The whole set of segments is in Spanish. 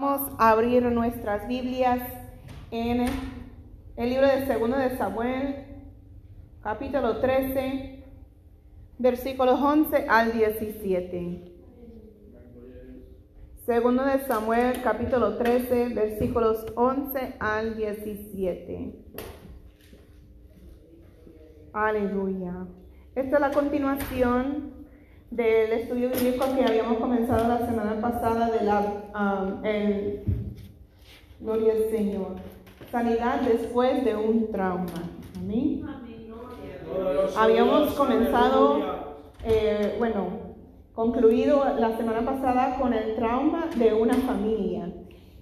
Vamos a abrir nuestras Biblias en el libro de Segundo de Samuel, capítulo 13, versículos 11 al 17. Segundo de Samuel, capítulo 13, versículos 11 al 17. Aleluya. Esta es la continuación del estudio bíblico que habíamos comenzado la semana pasada de la um, el, gloria al Señor sanidad después de un trauma. Amén. Habíamos comenzado eh, bueno concluido la semana pasada con el trauma de una familia.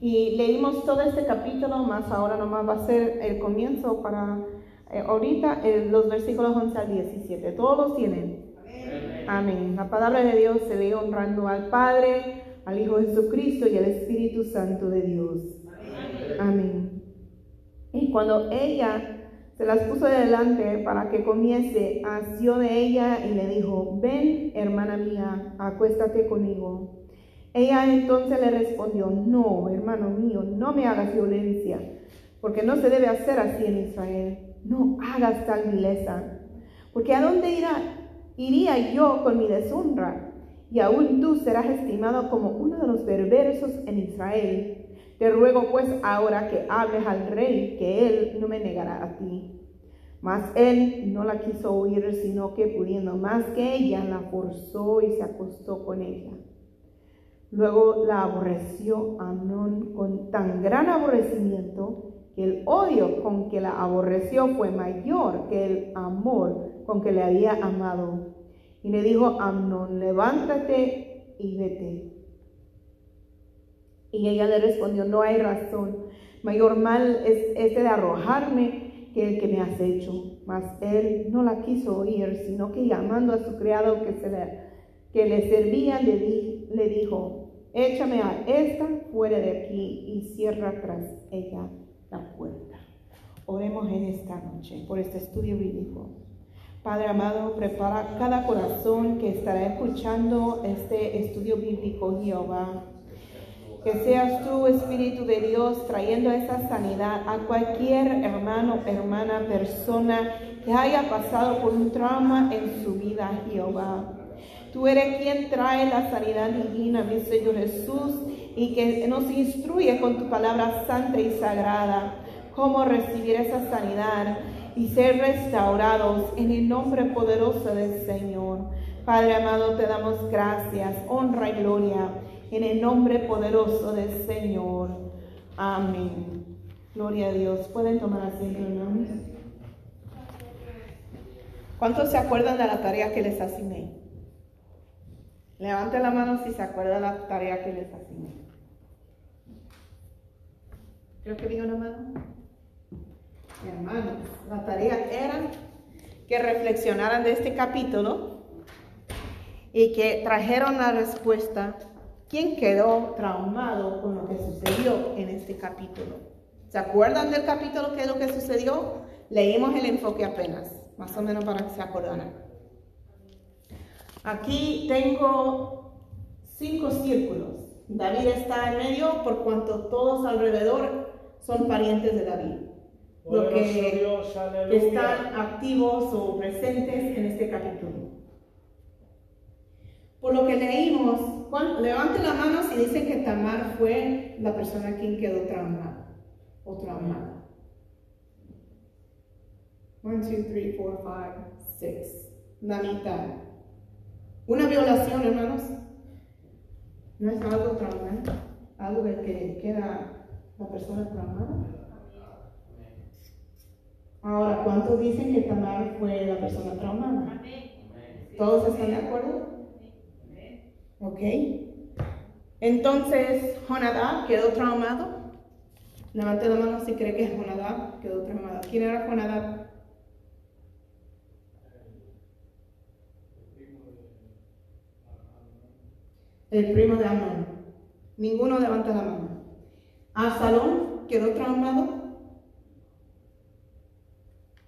Y leímos todo este capítulo más ahora nomás va a ser el comienzo para eh, ahorita eh, los versículos 11 al 17 todos los tienen Amén. La palabra de Dios se ve honrando al Padre, al Hijo Jesucristo y al Espíritu Santo de Dios. Amén. Y cuando ella se las puso delante para que comiese, asió de ella y le dijo, ven, hermana mía, acuéstate conmigo. Ella entonces le respondió, no, hermano mío, no me hagas violencia, porque no se debe hacer así en Israel. No hagas tal vileza, porque ¿a dónde irá iría yo con mi deshonra, y aún tú serás estimado como uno de los perversos en Israel. Te ruego pues ahora que hables al rey, que él no me negará a ti. Mas él no la quiso oír, sino que pudiendo más que ella, la forzó y se acostó con ella. Luego la aborreció Amnón con tan gran aborrecimiento que el odio con que la aborreció fue mayor que el amor con que le había amado. Y le dijo Amnón, levántate y vete. Y ella le respondió, no hay razón. Mayor mal es este de arrojarme que el que me has hecho. Mas él no la quiso oír, sino que llamando a su criado que, se le, que le servía, le, le dijo, échame a esta fuera de aquí y cierra tras ella la puerta. Oremos en esta noche por este estudio bíblico. Padre amado, prepara cada corazón que estará escuchando este estudio bíblico, Jehová. Que seas tú, Espíritu de Dios, trayendo esa sanidad a cualquier hermano, hermana, persona que haya pasado por un trauma en su vida, Jehová. Tú eres quien trae la sanidad divina, mi Señor Jesús, y que nos instruye con tu palabra santa y sagrada cómo recibir esa sanidad y ser restaurados en el nombre poderoso del Señor. Padre amado, te damos gracias, honra y gloria en el nombre poderoso del Señor. Amén. Gloria a Dios. Pueden tomar asiento, hermanos. ¿Cuántos se acuerdan de la tarea que les asigné? Levanten la mano si se acuerdan de la tarea que les asigné. Creo que vi una mano hermanos, la tarea era que reflexionaran de este capítulo y que trajeron la respuesta, ¿quién quedó traumado con lo que sucedió en este capítulo? ¿Se acuerdan del capítulo qué es lo que sucedió? Leímos el enfoque apenas, más o menos para que se acordaran. Aquí tengo cinco círculos. David está en medio por cuanto todos alrededor son parientes de David lo que están activos o presentes en este capítulo. Por lo que leímos, levanten la mano si dicen que Tamar fue la persona quien quedó traumada o traumada. 1, 2, 3, 4, 5, 6. La mitad. Una violación, hermanos, no es algo traumante, algo de que queda la persona traumada. Ahora, ¿cuántos dicen que Tamar fue la persona traumada? ¿Todos están de acuerdo? Ok. Entonces, Jonadab quedó traumado. Levante la mano si cree que Jonadab quedó traumado. ¿Quién era Jonadab? El primo de Amón. Ninguno levanta la mano. Absalón quedó traumado.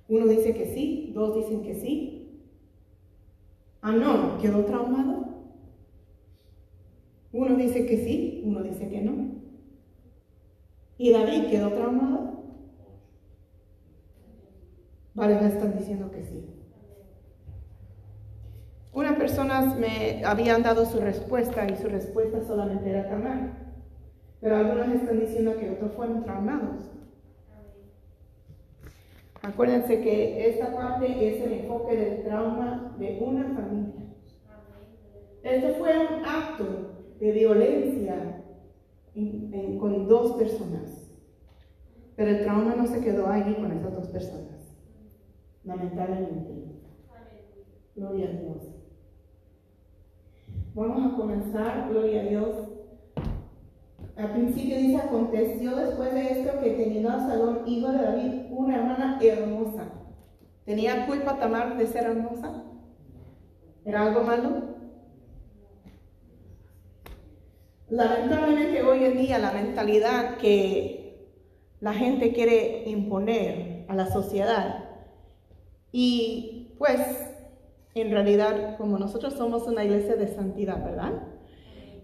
Uno dice que sí, dos dicen que sí. Ah, no, quedó traumado. Uno dice que sí, uno dice que no. ¿Y David quedó traumado? Vale, me están diciendo que sí. Unas personas me habían dado su respuesta y su respuesta solamente era Tamar. Pero algunos están diciendo que otros fueron traumados. Acuérdense que esta parte es el enfoque del trauma de una familia. Esto fue un acto de violencia con dos personas. Pero el trauma no se quedó ahí con esas dos personas. Lamentablemente. Gloria a Dios. Vamos a comenzar, gloria a Dios. Al principio dice, aconteció después de esto que teniendo a Salón, hijo de David, una hermana hermosa. ¿Tenía culpa Tamar de ser hermosa? ¿Era algo malo? Lamentablemente hoy en día la mentalidad que la gente quiere imponer a la sociedad y pues en realidad como nosotros somos una iglesia de santidad, ¿verdad?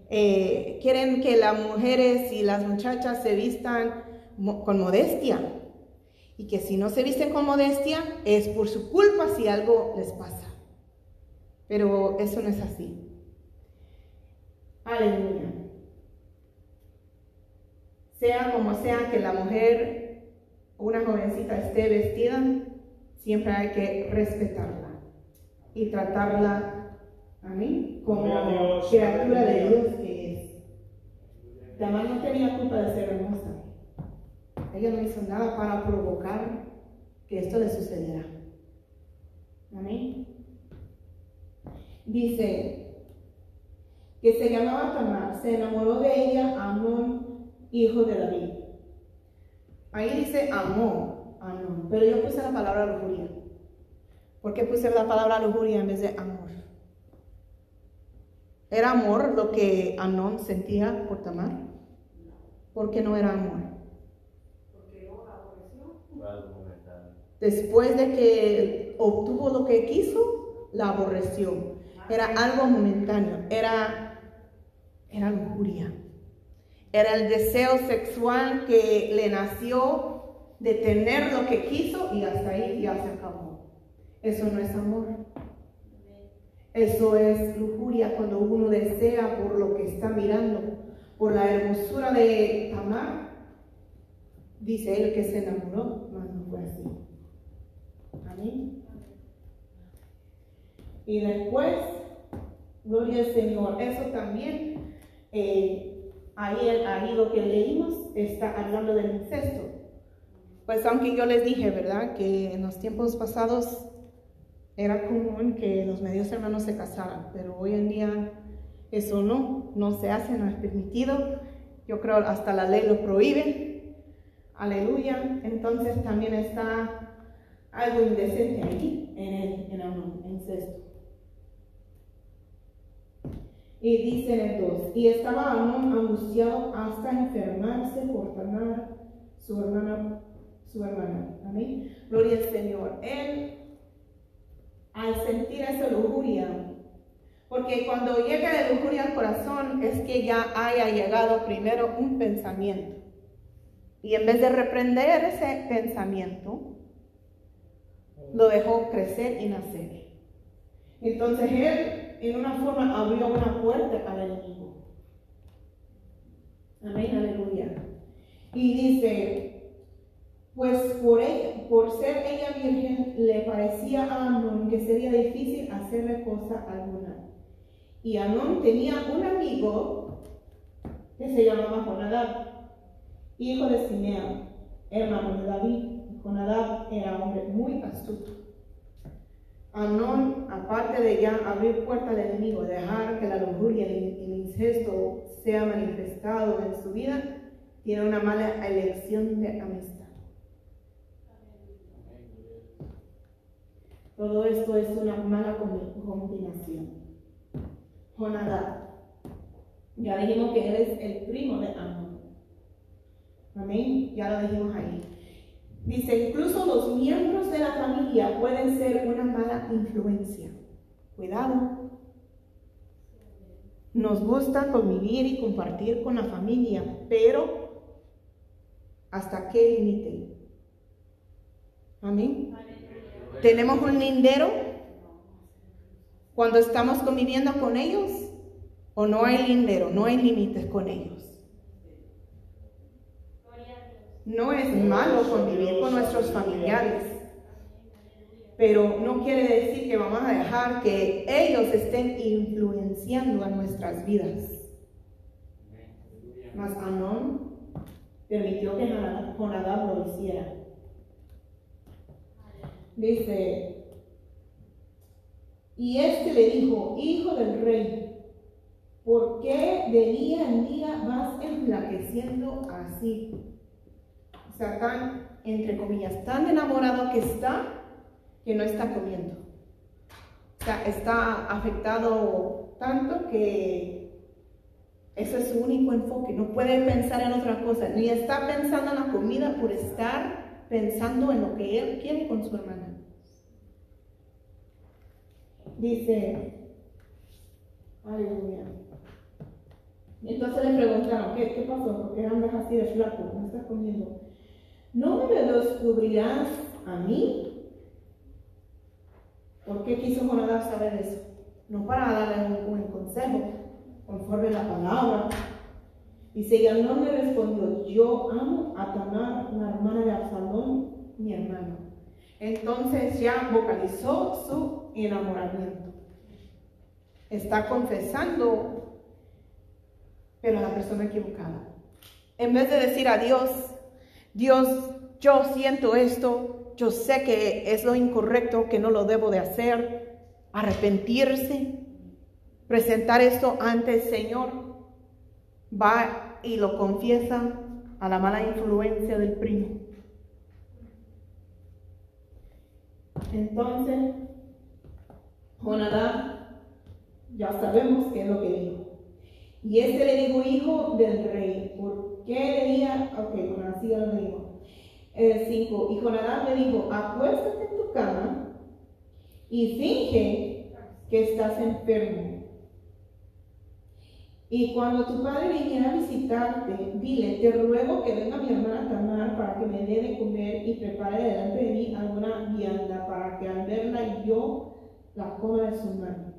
Eh, quieren que las mujeres y las muchachas se vistan con modestia y que si no se visten con modestia es por su culpa si algo les pasa. Pero eso no es así. Aleluya sea como sea que la mujer, una jovencita esté vestida, siempre hay que respetarla y tratarla a mí como criatura de Dios que es. Tamar no tenía culpa de ser hermosa. Ella no hizo nada para provocar que esto le sucediera. Amén. Dice que se llamaba Tamar, se enamoró de ella Amón hijo de David. Ahí dice amor, amor, pero yo puse la palabra lujuria. ¿Por qué puse la palabra lujuria en vez de amor? ¿Era amor lo que Amón sentía por Tamar? ¿Por qué no era amor? Porque Después de que obtuvo lo que quiso, la aborreció. Era algo momentáneo, era, era lujuria. Era el deseo sexual que le nació de tener lo que quiso y hasta ahí ya se acabó. Eso no es amor. Eso es lujuria cuando uno desea por lo que está mirando, por la hermosura de Tamar. Dice él que se enamoró, mas no fue así. Amén. Y después, gloria al Señor, eso también eh, ahí, ahí lo que leímos está hablando del incesto. Pues aunque yo les dije, ¿verdad? Que en los tiempos pasados era común que los medios hermanos se casaran, pero hoy en día eso no, no se hace, no es permitido. Yo creo hasta la ley lo prohíbe. Aleluya. Entonces también está algo indecente ahí en el, en el incesto. Y dice en el 2, y estaba Amón angustiado hasta enfermarse por Tamar, su hermana, su hermana. Amén. Gloria al Señor. Él, al sentir esa lujuria, porque cuando llega la lujuria al corazón es que ya haya llegado primero un pensamiento. Y en vez de reprender ese pensamiento, lo dejó crecer y nacer. Entonces él en una forma abrió una puerta al enemigo. Amén, aleluya. Y dice, pues por, ser ella virgen, le parecía a Amón que sería difícil hacerle cosa alguna. Y Amón tenía un amigo que se llamaba Jonadab, hijo de Simeón, hermano de David. Jonadab era hombre muy astuto Amnón, aparte de ya abrir puerta al enemigo, dejar que la lujuria y el incesto sea manifestado en su vida, tiene una mala elección de amistad. Todo esto es una mala combinación. Jonadab. Ya dijimos que él es el primo de Amnón. Amén. Ya lo dijimos ahí. Dice, incluso los miembros de la familia pueden ser una mala influencia. Cuidado. Nos gusta convivir y compartir con la familia, pero ¿Hasta qué límite? Amén. ¿Tenemos un lindero cuando estamos conviviendo con ellos? ¿O no hay lindero, no hay límites con ellos? No es malo convivir con nuestros familiares, pero no quiere decir que vamos a dejar que ellos estén influenciando a nuestras vidas. Mas Anón permitió que Jonadab lo hiciera. Dice, y este le dijo, hijo del rey, ¿por qué de día en día vas enflaqueciendo así? O sea, tan, entre comillas, tan enamorado que está, que no está comiendo. O sea, está afectado tanto que ese es su único enfoque, no puede pensar en otra cosa, ni está pensando en la comida por estar pensando en lo que él quiere con su hermana. Dice, aleluya. Entonces le preguntaron, ¿qué, qué pasó? ¿Por qué andas así de flaco? ¿No estás comiendo? ¿No me lo descubrirás a mí? ¿Por qué quiso Jonadab saber eso? No para darle un buen consejo, conforme la palabra, y no me respondió, yo amo a Tamar, la hermana de Absalón, mi hermano. Entonces ya vocalizó su enamoramiento. Está confesando, pero a la persona equivocada. En vez de decir a Dios, Dios, yo siento esto, yo sé que es lo incorrecto, que no lo debo de hacer, arrepentirse, presentar esto ante el Señor, va y lo confiesa a la mala influencia del primo. Entonces, Jonadab, ya sabemos qué es lo que dijo. Y este le dijo, hijo del rey, ¿por qué le diga? Ok, bueno, así lo dijo. El 5. Y Jonadab le dijo, acuéstate en tu cama y finge que estás enfermo y cuando tu padre viniera a visitarte, dile, te ruego que venga mi hermana Tamar para que me dé de comer y prepare delante de mí alguna vianda para que al verla yo la coma de su mano.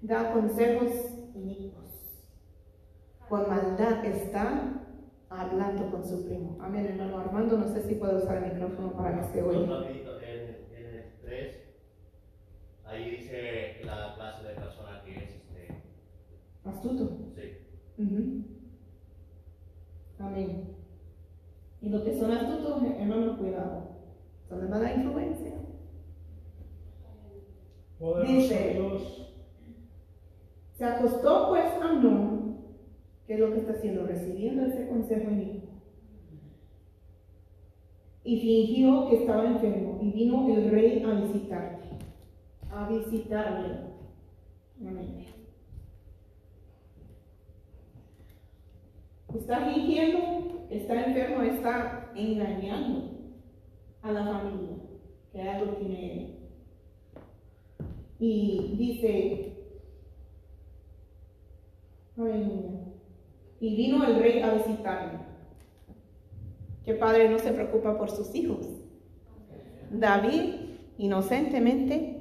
Da consejos inicuos. Con maldad está hablando con su primo. Amén, hermano Armando. No sé si puedo usar el micrófono para que se oiga. En el 3, ahí dice la clase de persona que es Astuto. Sí. Amén. Y los que son astutos, hermano, cuidado. Son de mala influencia. Dice, se acostó pues Amnón, ¿qué es lo que está haciendo? Recibiendo ese consejo en Y fingió que estaba enfermo y vino el rey a visitarle, a visitarle. Amén. Está fingiendo, está enfermo, está engañando a la familia, que algo tiene él. Y dice, Y vino el rey a visitarme. Que padre no se preocupa por sus hijos. David, inocentemente,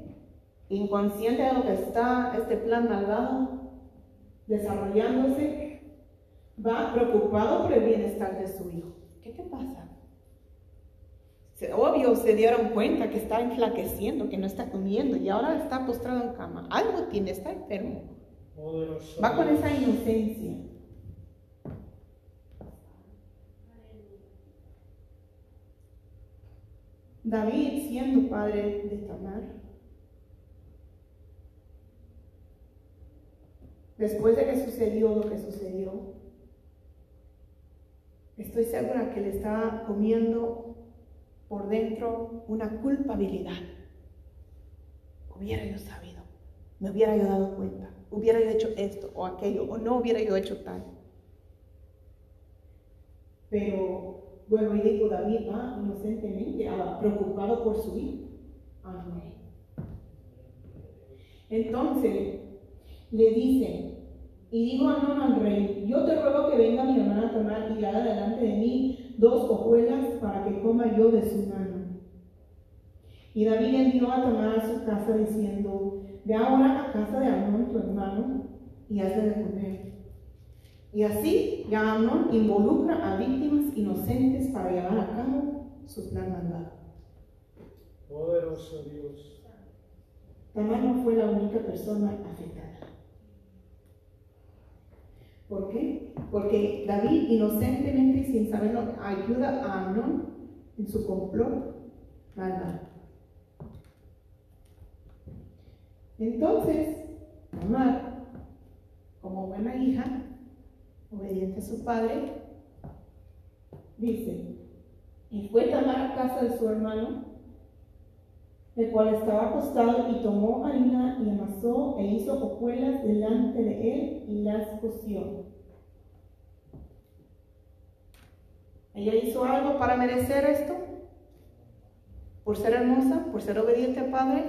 inconsciente de lo que está este plan malvado desarrollándose, va preocupado por el bienestar de su hijo. ¿Qué te pasa? Obvio, se dieron cuenta que está enflaqueciendo, que no está comiendo y ahora está postrado en cama. Algo tiene, está enfermo. Va con esa inocencia. David, siendo padre de Tamar, después de que sucedió lo que sucedió, estoy segura que le estaba comiendo por dentro una culpabilidad. Hubiera yo sabido, me hubiera yo dado cuenta, hubiera yo hecho esto o aquello, o no hubiera yo hecho tal. Pero, bueno, y digo, David va inocentemente, preocupado por su hijo. Amén. Entonces, le dice, y digo a al rey, yo te ruego que venga mi hermana Tamar y haga delante de mí dos coma yo de su mano. Y David envió a Tamar a su casa diciendo, ve ahora a casa de Amnón, tu hermano, y hazle de comer. Y así ya Amnón involucra a víctimas inocentes para llevar a cabo su plan mandado. Poderoso Dios. Tamar no fue la única persona afectada. ¿Por qué? Porque David inocentemente y sin saberlo ayuda a Amnón en su complot malvado. Entonces, Tamar, como buena hija, obediente a su padre, dice, y fue Tamar a casa de su hermano, el cual estaba acostado, y tomó harina y amasó e hizo hojuelas delante de él y las coció. ¿Ella hizo algo para merecer esto? ¿Por ser hermosa? ¿Por ser obediente al Padre?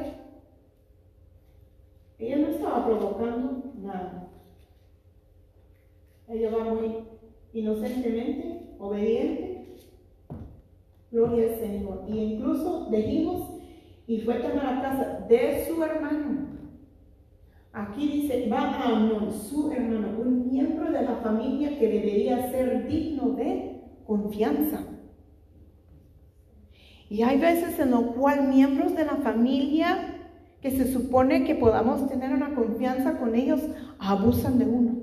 Ella no estaba provocando nada. Ella va muy inocentemente, obediente. Gloria al Señor. Y incluso dijimos, y fue a la casa de su hermano. Aquí dice, va a Amnón, su hermano, un miembro de la familia que debería ser digno de confianza. Y hay veces en lo cual miembros de la familia que se supone que podamos tener una confianza con ellos, abusan de uno,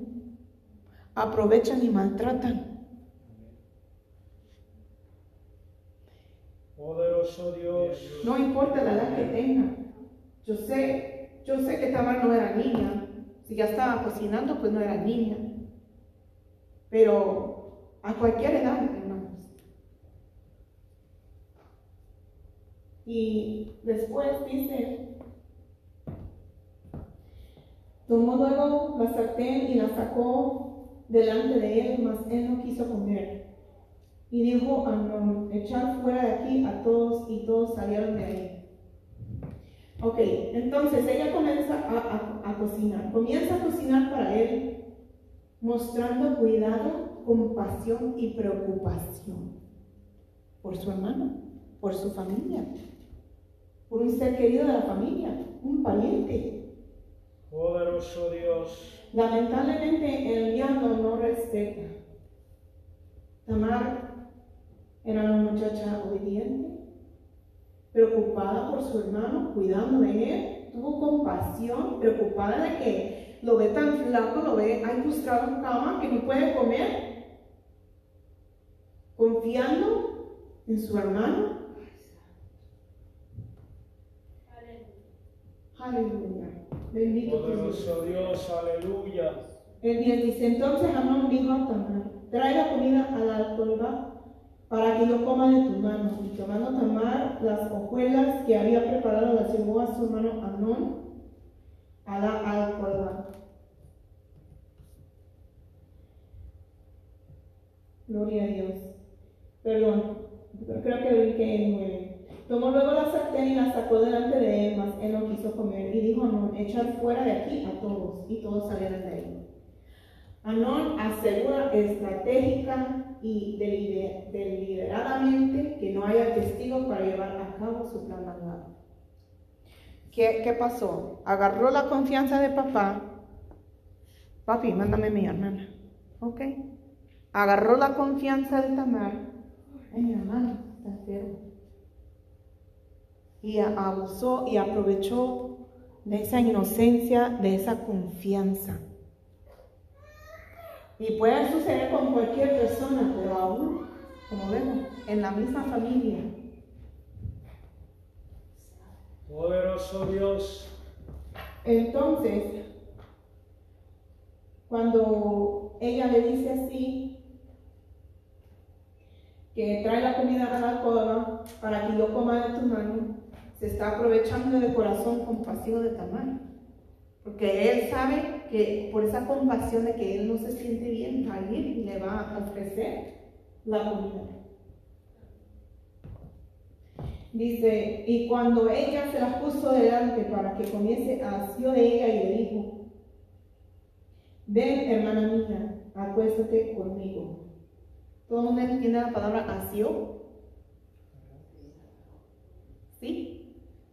aprovechan y maltratan. No importa la edad que tenga. Yo sé, yo sé que Tamar no era niña. Si ya estaba cocinando, pues no era niña. Pero a cualquier edad, hermanos. Y después dice, tomó luego la sartén y la sacó delante de él, mas él no quiso comer. Y dijo a no echar fuera de aquí a todos, y todos salieron de ahí. Ok, entonces ella comienza a, a, a cocinar. Comienza a cocinar para él, mostrando cuidado, compasión y preocupación por su hermano, por su familia, por un ser querido de la familia, un pariente. Poderoso Dios. Lamentablemente el diablo no respeta. Tamar era una muchacha obediente, preocupada por su hermano, cuidando de él, tuvo compasión, preocupada de que lo ve tan flaco, lo ve ahí frustrado en cama, que no puede comer, confiando en su hermano. Aleluya. Bendito Poderoso Dios, aleluya. El 10 dice, entonces Amón dijo a Tamar, trae la comida a la alcoba para que yo coma de tu mano. Y tomando Tamar las hojuelas que había preparado, las llevó a su hermano Amón a la alcoba. Gloria a Dios. Perdón, creo que lo que en 9. Tomó luego la sartén y la sacó delante de él, mas él no quiso comer. Y dijo Amón, echar fuera de aquí a todos. Y todos salieron de ahí. Anón asegura estratégica y deliberadamente que no haya testigos para llevar a cabo su plan mandado. ¿Qué, ¿Qué, pasó? Agarró la confianza de papá. Papi, mándame a mi hermana. ¿Ok? Agarró la confianza de Tamar. Ay, mi hermano está enfermo. Y abusó y aprovechó de esa inocencia, de esa confianza. Y puede suceder con cualquier persona, pero aún, como vemos, en la misma familia. Poderoso Dios. Entonces, cuando ella le dice así, que trae la comida a la alcoba para que yo coma de tu mano, se está aprovechando de corazón compasivo de Tamar. Porque él sabe que por esa compasión de que él no se siente bien, alguien le va a ofrecer la comida. Dice, y cuando ella se la puso delante para que comiese, asió de ella y le dijo, ven hermana mía, acuéstate conmigo. ¿Todo el mundo entiende la palabra asió?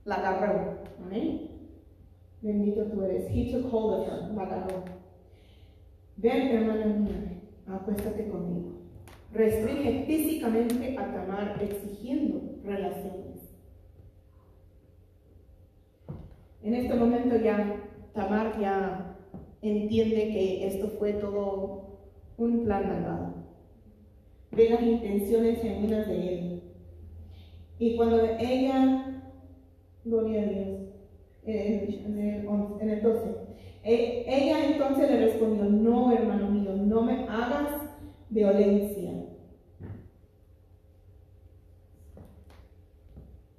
La agarró. Amén. Bendito tú eres. He took hold of her. La agarró. Ven, hermana mía, acuéstate conmigo. Restringe físicamente a Tamar exigiendo relaciones. En este momento ya Tamar ya entiende que esto fue todo un plan malvado. Ve las intenciones genuinas de él. Y cuando ella, gloria a Dios, en el, en el 12, e- ella entonces le respondió, no, hermano mío, no me hagas violencia.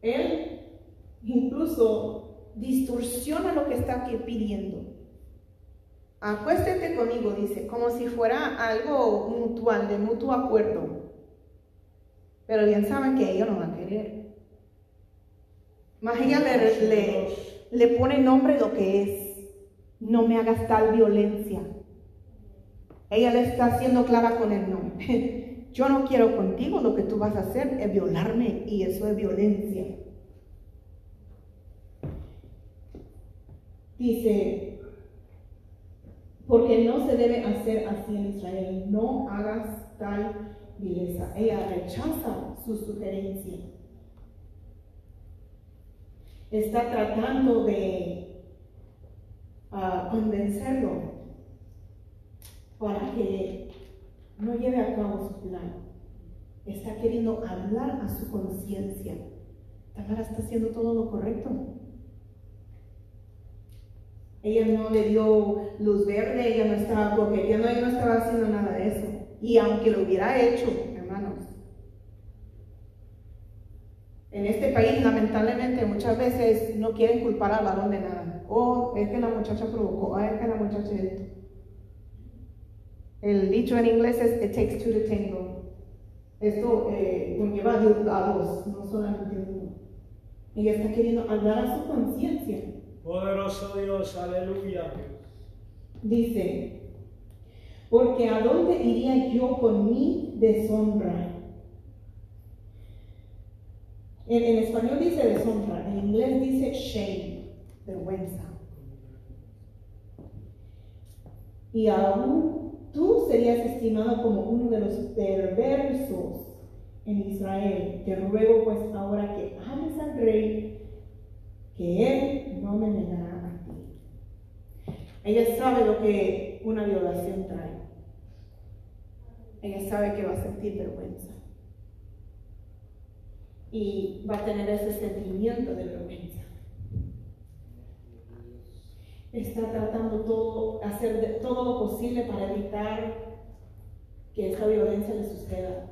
Él incluso distorsiona lo que está aquí pidiendo. Acuéstate conmigo, dice, como si fuera algo mutual, de mutuo acuerdo. Pero bien saben que ella no va a querer. Más ella le, le, le pone nombre lo que es. No me hagas tal violencia. Ella le está haciendo clara con el nombre. Yo no quiero contigo, lo que tú vas a hacer es violarme y eso es violencia. Dice, porque no se debe hacer así en Israel, no hagas tal vileza. Ella rechaza su sugerencia. Está tratando de uh, convencerlo para que no lleve a cabo su plan. Está queriendo hablar a su conciencia. Tamara está haciendo todo lo correcto. Ella no le dio luz verde, ella no estaba coqueteando, ella no estaba haciendo nada de eso. Y aunque lo hubiera hecho, hermanos, en este país lamentablemente muchas veces no quieren culpar al varón de nada. Oh, es que la muchacha provocó, oh, es que la muchacha esto. El dicho en inglés es it takes two to tango. Esto eh, conlleva a dos, no solamente uno. Ella está queriendo hablar a su conciencia. Poderoso Dios, aleluya. Dice, porque ¿a dónde iría yo con mi deshonra? En, español dice deshonra, en inglés dice shame, vergüenza. Y aún tú serías estimado como uno de los perversos en Israel. Te ruego pues ahora que ames al rey, que él no me negará a ti. Ella sabe lo que una violación trae. Ella sabe que va a sentir vergüenza. Y va a tener ese sentimiento de vergüenza. Está tratando todo, hacer de, todo lo posible para evitar que esta violencia le suceda.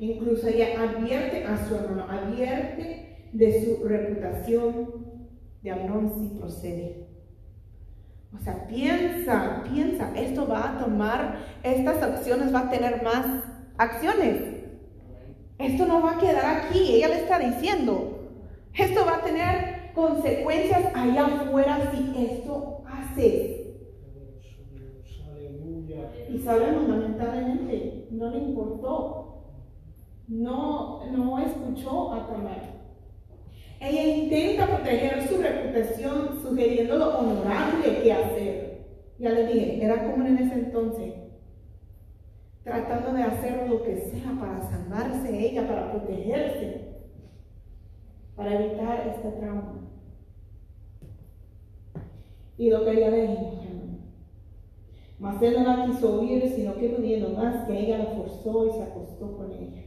Incluso ella advierte a su hermano, advierte de su reputación de Amnón si procede. O sea, piensa, piensa, esto va a tomar, estas acciones va a tener más acciones. Esto no va a quedar aquí, ella le está diciendo. Esto va a tener consecuencias allá afuera si esto hace. Y sabemos, lamentablemente, no le importó. No, no escuchó a Tamar. Ella intenta proteger su reputación sugiriendo lo honorable que hacer. Ya le dije, era común en ese entonces. Tratando de hacer lo que sea para salvarse ella, para protegerse, para evitar este trauma. Y lo que ella dijo, mas él no la quiso oír, sino que pudiendo más que ella la forzó y se acostó con ella.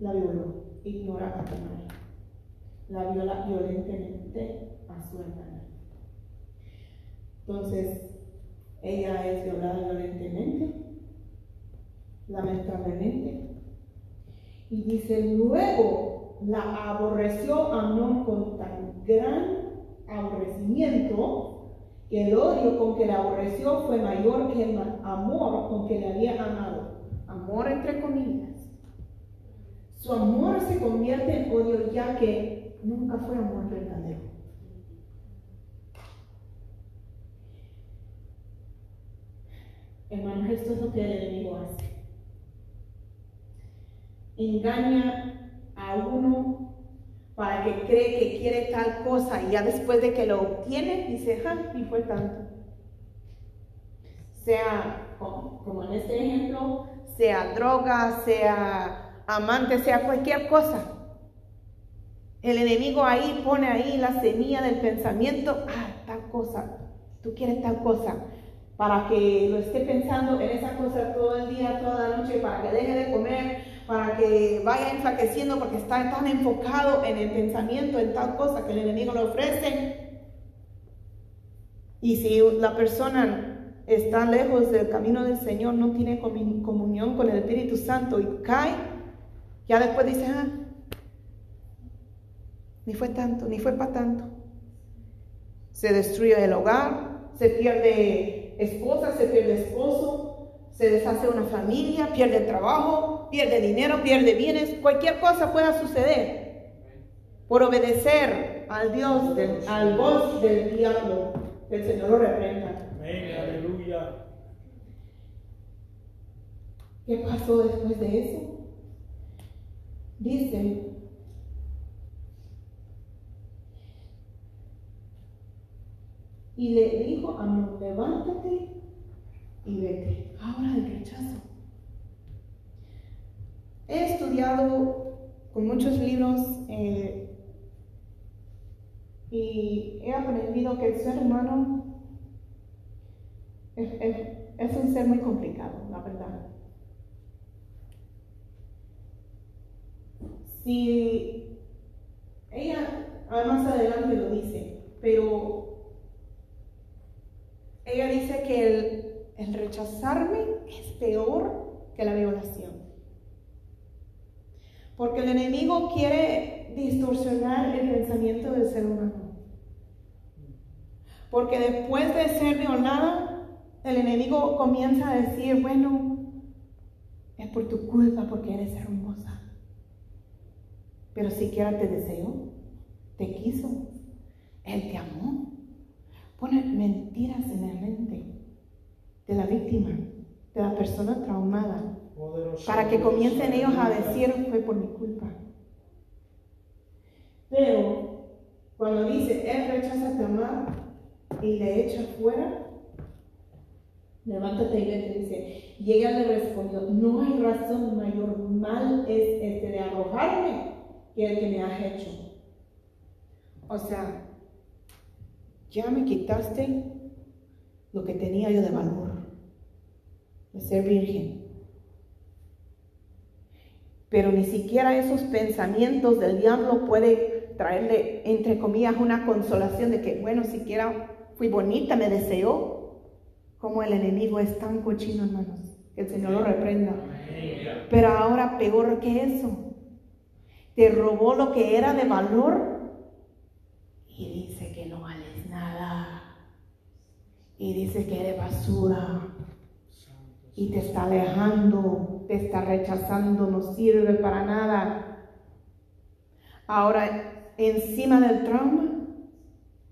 La violó ignora a Tamar. La viola violentamente a su hermana. Entonces, ella es violada violentemente, lamentablemente. Y dice, luego la aborreció Amnón con tan gran aborrecimiento que el odio con que la aborreció fue mayor que el amor con que le había amado. Amor entre comillas. Su amor se convierte en odio ya que nunca fue amor verdadero. Hermanos, esto es lo que el enemigo hace. Engaña a uno para que cree que quiere tal cosa y ya después de que lo obtiene, dice, ja, ni fue tanto. Sea, como, en este ejemplo, sea droga, sea amante, sea cualquier cosa. El enemigo ahí pone ahí la semilla del pensamiento, ah, tal cosa, tú quieres tal cosa, para que lo esté pensando en esa cosa todo el día, toda la noche, para que deje de comer, para que vaya enflaqueciendo porque está tan enfocado en el pensamiento, en tal cosa que el enemigo le ofrece. Y si la persona está lejos del camino del Señor, no tiene comunión con el Espíritu Santo y cae, ya después dice, ah, ni fue tanto, ni fue para tanto. Se destruye el hogar, se pierde esposa, se pierde esposo, se deshace una familia, pierde trabajo, pierde dinero, pierde bienes, cualquier cosa pueda suceder por obedecer al Dios, al voz del diablo. Que el Señor lo reprenda. Amén, aleluya. ¿Qué pasó después de eso? Dice, y le dijo a mí, levántate y vete. Ahora el rechazo. He estudiado con muchos libros eh, y he aprendido que el ser humano es, un ser muy complicado, la verdad. Si ella más adelante lo dice, pero dice que el el rechazarme es peor que la violación. Porque el enemigo quiere distorsionar el pensamiento del ser humano. Porque después de ser violada, el enemigo comienza a decir, bueno, es por tu culpa porque eres hermosa. Pero siquiera te deseó, te quiso, él te amó. Pone mentiras en la mente de la víctima, de la persona traumada, para que comiencen ellos a decir fue por mi culpa. Pero cuando dice, él rechaza a amar y le echa fuera, levántate y vete, dice, y ella le respondió, no hay razón mayor mal es este de arrojarme que el que me has hecho. O sea, ya me quitaste lo que tenía yo de valor de ser virgen. Pero ni siquiera esos pensamientos del diablo puede traerle, entre comillas, una consolación de que, bueno, siquiera fui bonita, me deseó. Como el enemigo es tan cochino, hermanos. Que el Señor lo reprenda. Pero ahora peor que eso. Te robó lo que era de valor y dice Y dice que eres basura y te está alejando, te está rechazando, no sirve para nada. Ahora, encima del trauma,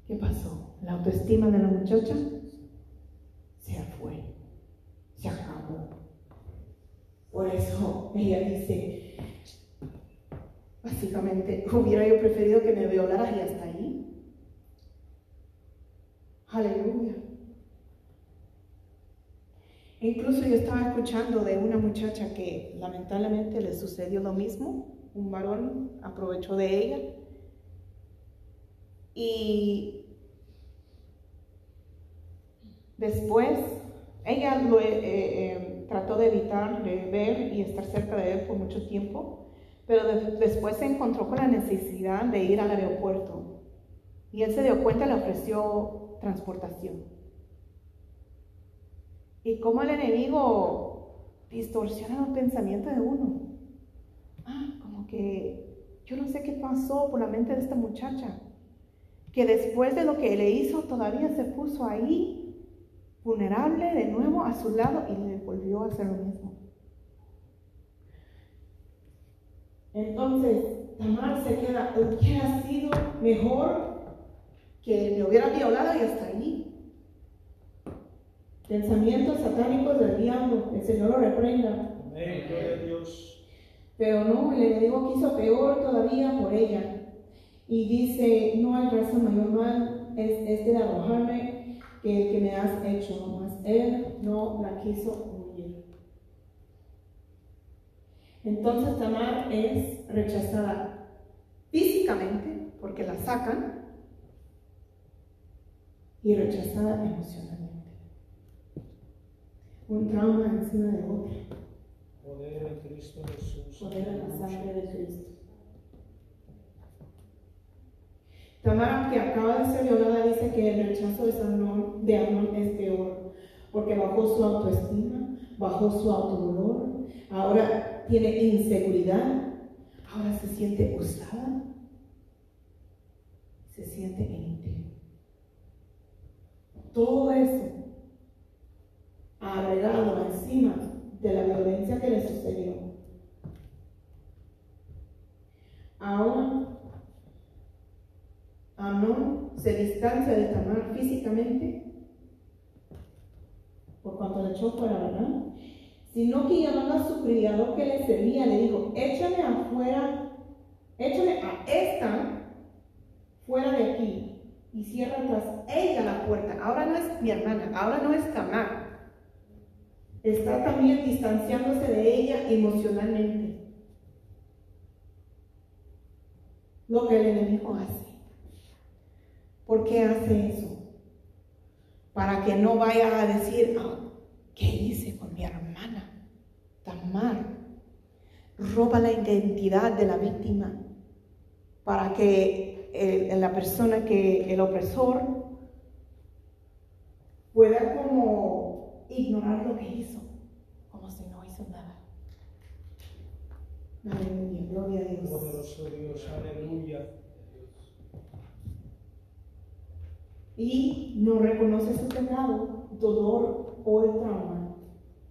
¿qué pasó? La autoestima de la muchacha se fue, se acabó. Por eso ella dice, básicamente, hubiera yo preferido que me violara y hasta ahí. Aleluya. Incluso yo estaba escuchando de una muchacha que lamentablemente le sucedió lo mismo, un varón aprovechó de ella. Y después ella lo, eh, eh, trató de evitar de ver y estar cerca de él por mucho tiempo, pero después se encontró con la necesidad de ir al aeropuerto. Y él se dio cuenta le ofreció transportación. Y cómo el enemigo distorsiona los pensamientos de uno. Ah, como que yo no sé qué pasó por la mente de esta muchacha, que después de lo que le hizo todavía se puso ahí vulnerable de nuevo a su lado y le volvió a hacer lo mismo. Entonces, Tamar se queda, hubiera sido mejor que me hubiera violado y hasta ahí. Pensamientos satánicos del diablo, el Señor lo reprenda. Amén, Dios. Pero no, el enemigo quiso peor todavía por ella. Y dice, no hay razón mayor mal es este de arrojarme que el que me has hecho, mas él no la quiso huir. Entonces Tamar es rechazada físicamente porque la sacan y rechazada emocionalmente. Un trauma encima de otro. Poder en Cristo Jesús. Poder en la sangre de Cristo. Tamara, que acaba de ser violada, dice que el rechazo de Amnón, de Amnón es peor, porque bajó su autoestima, bajó su autodolor, ahora tiene inseguridad, ahora se siente usada, se siente inútil. Todo eso agregado encima de la violencia que le sucedió. Ahora Amnón se distancia de Tamar físicamente por cuanto le echó fuera, ¿verdad? Sino que llamando a su criado que le servía, le dijo, échame afuera, échame a esta fuera de aquí y cierra tras ella la puerta. Ahora no es mi hermana, ahora no es Tamar. Está también distanciándose de ella emocionalmente. Lo que el enemigo hace. ¿Por qué hace eso? Para que no vaya a decir, ah, ¿qué hice con mi hermana? Tan mal. Roba la identidad de la víctima para que el, la persona que el opresor pueda como ignorar lo que hizo, como si no hizo nada. Aleluya, gloria a Dios. Poderoso Dios, aleluya. y no reconoce su pecado, dolor o el trauma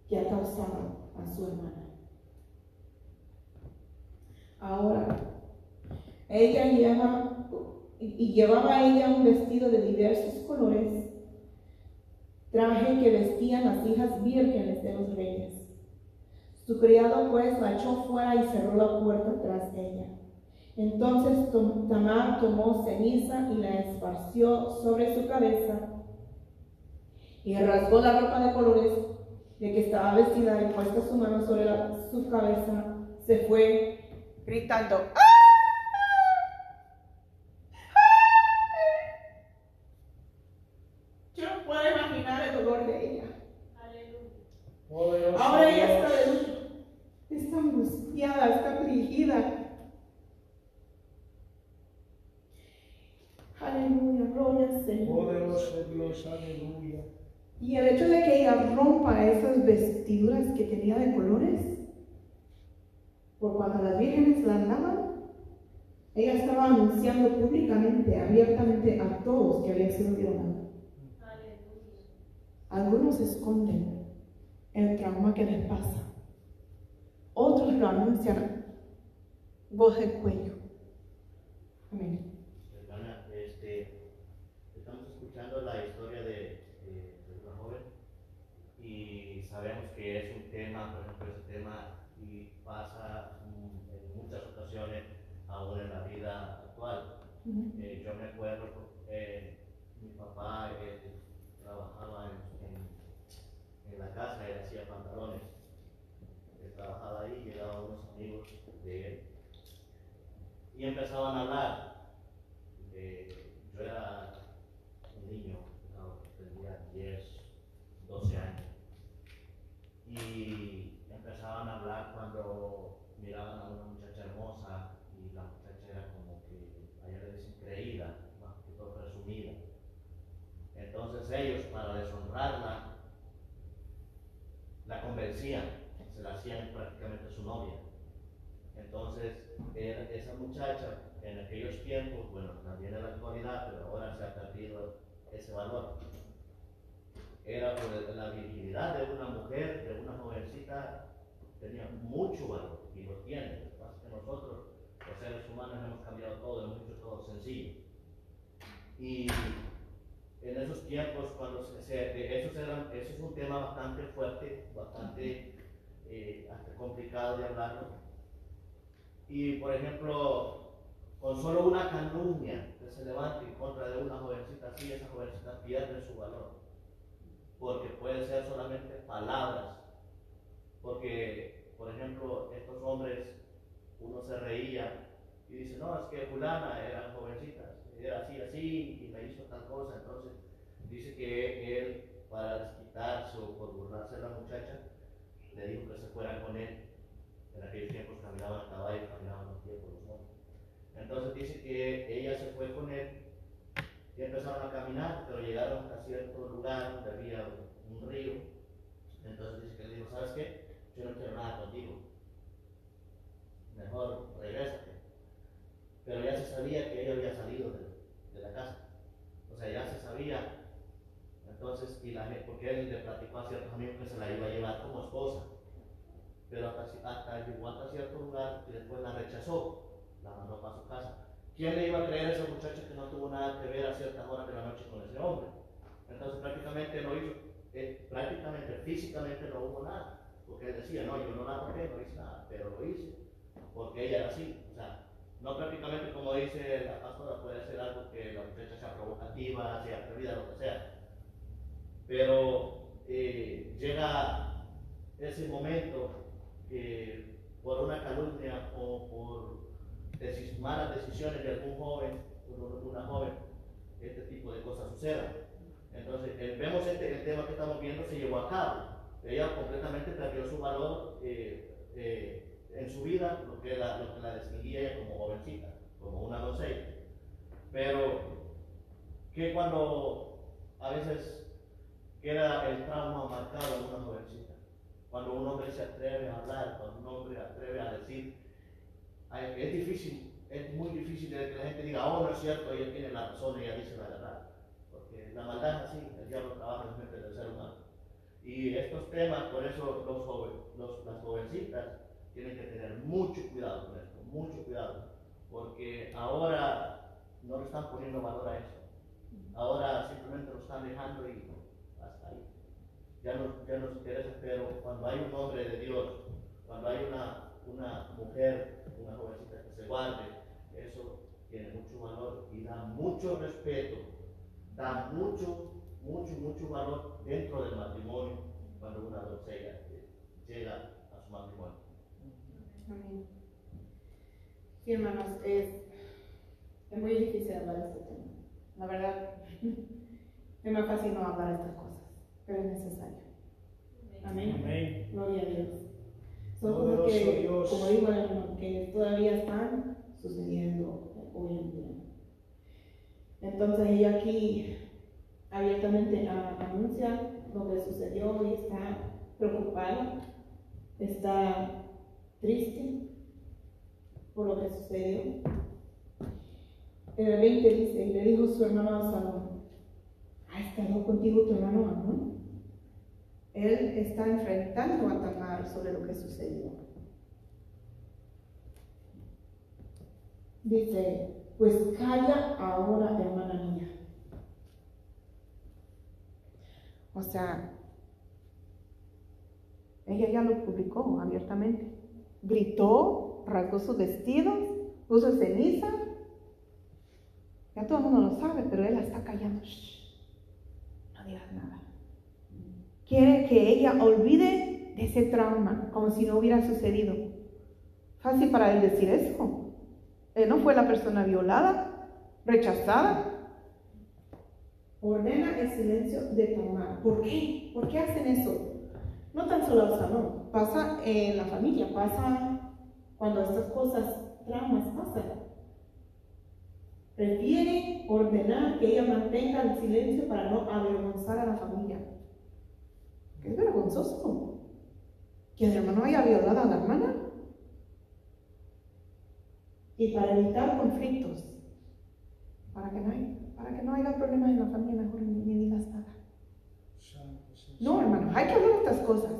que ha causado a su hermana. Ahora, ella lleva y llevaba ella un vestido de diversos colores, traje que vestían las hijas vírgenes de los reyes. Su criado pues la echó fuera y cerró la puerta tras ella. Entonces Tamar tomó ceniza y la esparció sobre su cabeza y rasgó la ropa de colores de que estaba vestida y puesta su mano sobre su cabeza, se fue gritando. Yo no puedo imaginar el dolor de ella. Ahora ella está, está angustiada, está afligida. Aleluya, gloria al Señor. Aleluya. Y el hecho de que ella rompa esas vestiduras que tenía de colores, por cuando las vírgenes la andaban, ella estaba anunciando públicamente, abiertamente a todos que había sido violada. Algunos esconden el trauma que les pasa. Otros lo anuncian voz del cuello. Amén. Hermana, este, estamos escuchando la historia de, de- de una joven y sabemos que es un tema, por ejemplo, ese tema y pasa mm, en muchas ocasiones aún en la vida actual. Eh, yo me acuerdo, eh, mi papá eh, trabajaba en, en- en la casa, él hacía pantalones. Él trabajaba ahí, llegaban unos amigos de él y empezaban a hablar. de- yo era un niño, no, tenía 10, 12 años. Y empezaban a hablar cuando miraban a una muchacha hermosa y la muchacha era como que, allá le dicen creída, más que todo presumida. Entonces ellos, para deshonrarla, la convencían, se la hacían prácticamente su novia. Entonces, esa muchacha en aquellos tiempos, bueno, también en la actualidad, pero ahora se ha perdido ese valor. Era por la virginidad de una mujer, de una jovencita, tenía mucho valor y lo tiene. Lo que pasa es que nosotros, los seres humanos, hemos cambiado todo, hemos hecho todo sencillo. Y en esos tiempos, cuando se, esos eran, eso es un tema bastante fuerte, bastante eh, complicado de hablarlo, y por ejemplo, con solo una calumnia que se levante en contra de una jovencita así, esa jovencita pierde su valor. Porque puede ser solamente palabras. Porque, por ejemplo, estos hombres, uno se reía y dice, no, es que fulana era jovencita, era así, así, y me hizo tal cosa. Entonces, dice que él, para desquitarse o por burlarse de la muchacha, le dijo que se fuera con él. En aquellos tiempos caminaban a caballo, caminaban los pies por los montes. Entonces dice que ella se fue con él y empezaron a caminar, pero llegaron a cierto lugar donde había un río. Entonces dice que le dijo, ¿sabes qué? Yo no quiero nada contigo. Mejor regrésate. Pero ya se sabía que ella había salido de, la casa. O sea, ya se sabía. Entonces, y la, porque él le platicó a ciertos amigos que se la iba a llevar como esposa. Pero hasta, hasta llegó hasta cierto lugar y después la rechazó. La mandó para su casa. ¿Quién le iba a creer a esa muchacha que no tuvo nada que ver a ciertas horas de la noche con ese hombre? Entonces prácticamente no hizo, eh, prácticamente físicamente no hubo nada. Porque él decía, no, yo no la toqué, no hice nada, pero lo hice. Porque ella era así. O sea, no prácticamente como dice la pastora, puede ser algo que la muchacha sea provocativa, sea atrevida, lo que sea. Pero eh, llega ese momento que por una calumnia o por decis malas decisiones de algún joven, una joven, este tipo de cosas sucedan. Entonces, eh, vemos este, el tema que estamos viendo se llevó a cabo. Ella completamente perdió su valor eh, eh, en su vida, lo que, la, lo que la distinguía ella como jovencita, como una doncella. Pero que cuando a veces queda el trauma marcado en una jovencita, cuando un hombre se atreve a hablar, cuando un hombre atreve a decir, es difícil, es muy difícil que la gente diga, oh, no es cierto, ella tiene la razón, ella dice la verdad. Porque la maldad es así, el diablo trabaja en la mente del ser humano. Y estos temas, por eso los jóvenes, los, las jovencitas tienen que tener mucho cuidado con esto, mucho cuidado. Porque ahora no le están poniendo valor a eso. Ahora simplemente lo están dejando y hasta ahí. Ya no, ya nos interesa, pero cuando hay un hombre de Dios, cuando hay una, una mujer, una jovencita que se guarde, eso tiene mucho valor y da mucho respeto, da mucho, mucho, mucho valor dentro del matrimonio cuando una doncella llega a su matrimonio. Amén. Sí, hermanos, es, es muy difícil hablar de este tema. La verdad, es más fácil no hablar de estas cosas, pero es necesario. Amén. Amén. Gloria a Dios. Son cosas que, Dios. como digo, hermano, que todavía están sucediendo hoy en día. Entonces ella aquí abiertamente anuncia lo que sucedió y está preocupada, está triste por lo que sucedió. En el 20 dice, y le dijo su hermano Absalón, ¿ha estado contigo tu hermano Amón? Él está enfrentando a Tamar sobre lo que sucedió. Dice, pues calla ahora, hermana mía. O sea, ella ya lo publicó abiertamente. Gritó, rasgó sus vestidos, puso ceniza. Ya todo el mundo lo sabe, pero él la está callando. Shh, no digas nada. Quiere que ella olvide de ese trauma, como si no hubiera sucedido. Fácil para él decir eso. Él no fue la persona violada, rechazada. Ordena el silencio de Tamar. ¿Por qué? ¿Por qué hacen eso? No tan solo al salón, pasa en la familia, pasa cuando estas cosas, traumas pasan. Prefiere ordenar que ella mantenga el silencio para no avergonzar a la familia. Que es vergonzoso. Que el hermano haya violado a la hermana. Y para evitar conflictos, para que no, haya, para que no haya problemas en la familia, mejor ni, ni digas nada. No, hermano, hay que hablar de estas cosas.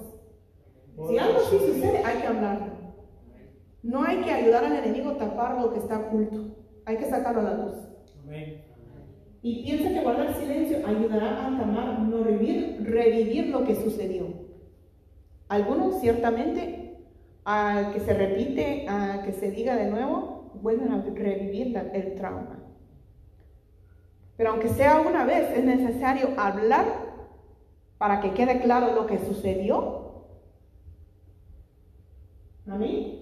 Si algo así sucede, hay que hablarlo. No hay que ayudar al enemigo a tapar lo que está oculto. Hay que sacarlo a la luz. Y piensa que guardar silencio ayudará a Tamar no revivir, revivir lo que sucedió. Algunos ciertamente al que se repite, a que se diga de nuevo, vuelven a revivir el trauma. Pero aunque sea una vez, es necesario hablar para que quede claro lo que sucedió. Amén.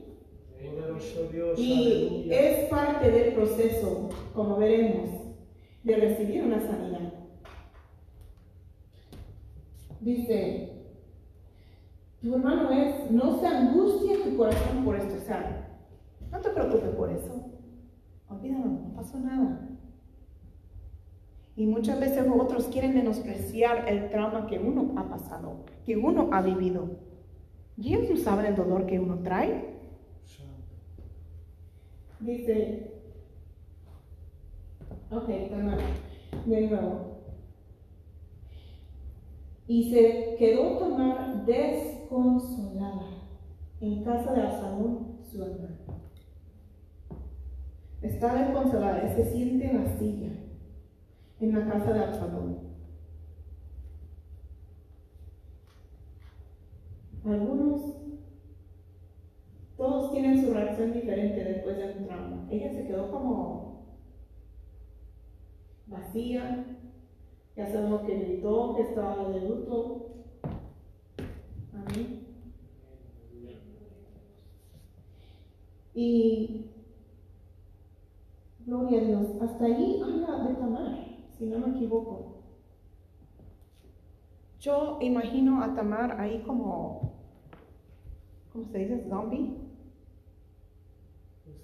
Y es parte del proceso, como veremos, de recibir una sanidad. Dice, tu hermano es, no se angustia tu corazón por esto. O sea, no te preocupes por eso. Olvídalo, no pasó nada. Y muchas veces otros quieren menospreciar el trauma que uno ha pasado, que uno ha vivido. ¿Y ellos no saben el dolor que uno trae? Dice, ok, de nuevo. Y se quedó Tamar desconsolada en casa de Absalón, su hermano. Está desconsolada, se siente vacía en la casa de Absalón. Algunos, todos tienen su reacción diferente después de un trauma. Ella se quedó como vacía, ya sabemos que gritó, que estaba de luto. Amén. Y gloria a Dios, hasta allí habla de Tamar, si no me equivoco. Yo imagino a Tamar ahí como, ¿cómo se dice? Zombie.